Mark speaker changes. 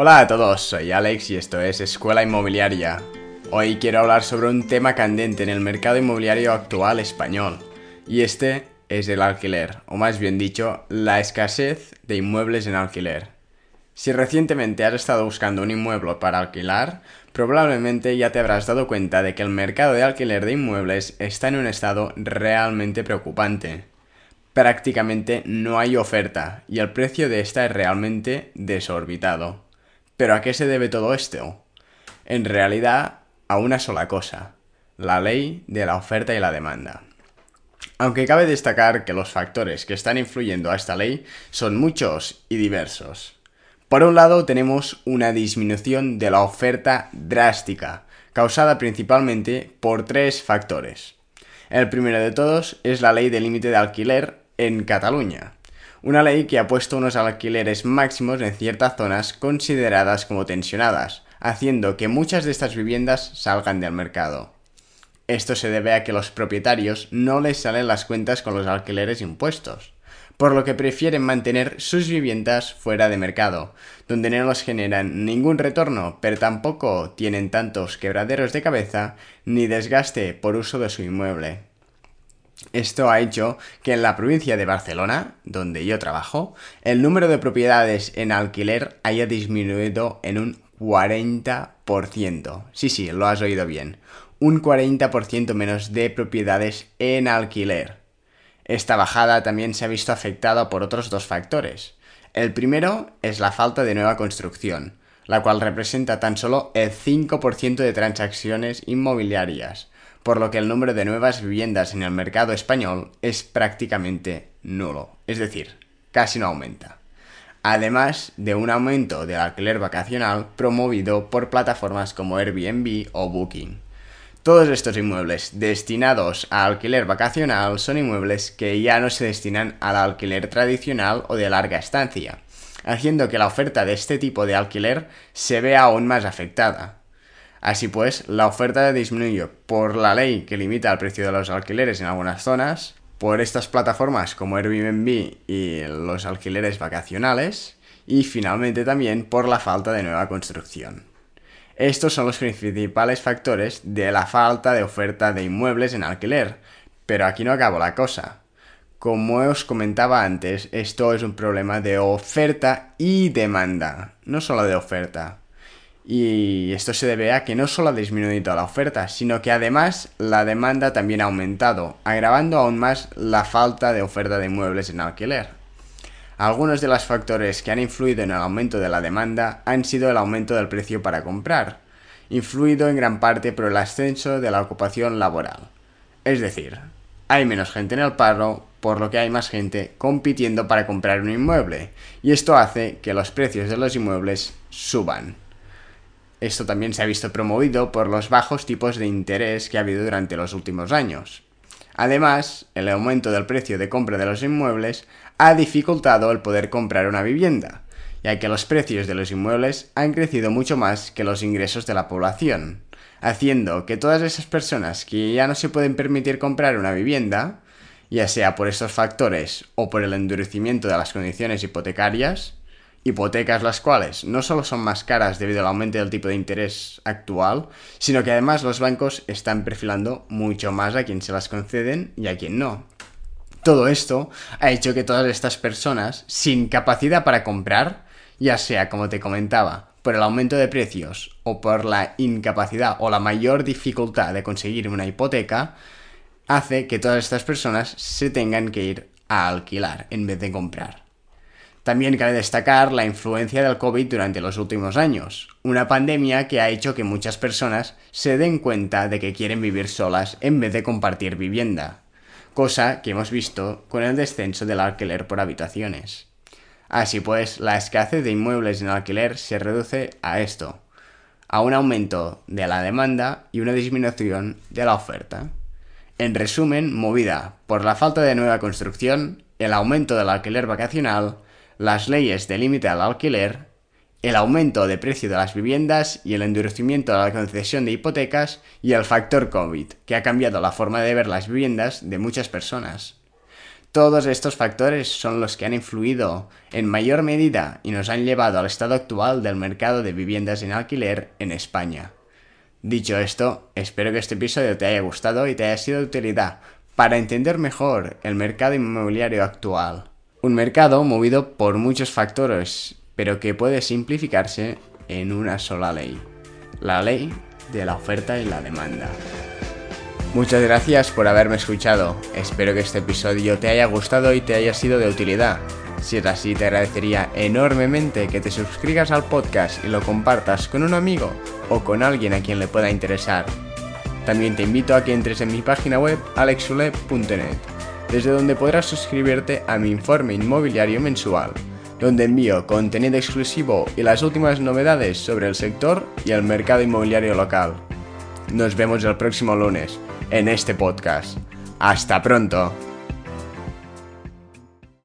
Speaker 1: Hola a todos, soy Alex y esto es Escuela Inmobiliaria. Hoy quiero hablar sobre un tema candente en el mercado inmobiliario actual español, y este es el alquiler, o más bien dicho, la escasez de inmuebles en alquiler. Si recientemente has estado buscando un inmueble para alquilar, probablemente ya te habrás dado cuenta de que el mercado de alquiler de inmuebles está en un estado realmente preocupante. Prácticamente no hay oferta y el precio de esta es realmente desorbitado. ¿Pero a qué se debe todo esto? En realidad, a una sola cosa, la ley de la oferta y la demanda. Aunque cabe destacar que los factores que están influyendo a esta ley son muchos y diversos. Por un lado tenemos una disminución de la oferta drástica, causada principalmente por tres factores. El primero de todos es la ley de límite de alquiler en Cataluña, una ley que ha puesto unos alquileres máximos en ciertas zonas consideradas como tensionadas, haciendo que muchas de estas viviendas salgan del mercado. Esto se debe a que los propietarios no les salen las cuentas con los alquileres impuestos por lo que prefieren mantener sus viviendas fuera de mercado, donde no les generan ningún retorno, pero tampoco tienen tantos quebraderos de cabeza ni desgaste por uso de su inmueble. Esto ha hecho que en la provincia de Barcelona, donde yo trabajo, el número de propiedades en alquiler haya disminuido en un 40%. Sí, sí, lo has oído bien. Un 40% menos de propiedades en alquiler. Esta bajada también se ha visto afectada por otros dos factores. El primero es la falta de nueva construcción, la cual representa tan solo el 5% de transacciones inmobiliarias, por lo que el número de nuevas viviendas en el mercado español es prácticamente nulo, es decir, casi no aumenta. Además de un aumento del alquiler vacacional promovido por plataformas como Airbnb o Booking. Todos estos inmuebles destinados a alquiler vacacional son inmuebles que ya no se destinan al alquiler tradicional o de larga estancia, haciendo que la oferta de este tipo de alquiler se vea aún más afectada. Así pues, la oferta disminuye por la ley que limita el precio de los alquileres en algunas zonas, por estas plataformas como Airbnb y los alquileres vacacionales, y finalmente también por la falta de nueva construcción. Estos son los principales factores de la falta de oferta de inmuebles en alquiler. Pero aquí no acabó la cosa. Como os comentaba antes, esto es un problema de oferta y demanda, no solo de oferta. Y esto se debe a que no solo ha disminuido la oferta, sino que además la demanda también ha aumentado, agravando aún más la falta de oferta de inmuebles en alquiler. Algunos de los factores que han influido en el aumento de la demanda han sido el aumento del precio para comprar, influido en gran parte por el ascenso de la ocupación laboral. Es decir, hay menos gente en el paro, por lo que hay más gente compitiendo para comprar un inmueble, y esto hace que los precios de los inmuebles suban. Esto también se ha visto promovido por los bajos tipos de interés que ha habido durante los últimos años. Además, el aumento del precio de compra de los inmuebles ha dificultado el poder comprar una vivienda, ya que los precios de los inmuebles han crecido mucho más que los ingresos de la población, haciendo que todas esas personas que ya no se pueden permitir comprar una vivienda, ya sea por estos factores o por el endurecimiento de las condiciones hipotecarias, hipotecas las cuales no solo son más caras debido al aumento del tipo de interés actual, sino que además los bancos están perfilando mucho más a quien se las conceden y a quien no. Todo esto ha hecho que todas estas personas sin capacidad para comprar, ya sea como te comentaba, por el aumento de precios o por la incapacidad o la mayor dificultad de conseguir una hipoteca, hace que todas estas personas se tengan que ir a alquilar en vez de comprar. También cabe destacar la influencia del COVID durante los últimos años, una pandemia que ha hecho que muchas personas se den cuenta de que quieren vivir solas en vez de compartir vivienda, cosa que hemos visto con el descenso del alquiler por habitaciones. Así pues, la escasez de inmuebles en alquiler se reduce a esto, a un aumento de la demanda y una disminución de la oferta. En resumen, movida por la falta de nueva construcción, el aumento del alquiler vacacional, las leyes de límite al alquiler, el aumento de precio de las viviendas y el endurecimiento de la concesión de hipotecas y el factor COVID, que ha cambiado la forma de ver las viviendas de muchas personas. Todos estos factores son los que han influido en mayor medida y nos han llevado al estado actual del mercado de viviendas en alquiler en España. Dicho esto, espero que este episodio te haya gustado y te haya sido de utilidad para entender mejor el mercado inmobiliario actual. Un mercado movido por muchos factores, pero que puede simplificarse en una sola ley. La ley de la oferta y la demanda. Muchas gracias por haberme escuchado. Espero que este episodio te haya gustado y te haya sido de utilidad. Si es así, te agradecería enormemente que te suscribas al podcast y lo compartas con un amigo o con alguien a quien le pueda interesar. También te invito a que entres en mi página web alexule.net, desde donde podrás suscribirte a mi informe inmobiliario mensual, donde envío contenido exclusivo y las últimas novedades sobre el sector y el mercado inmobiliario local. Nos vemos el próximo lunes en este podcast. Hasta pronto.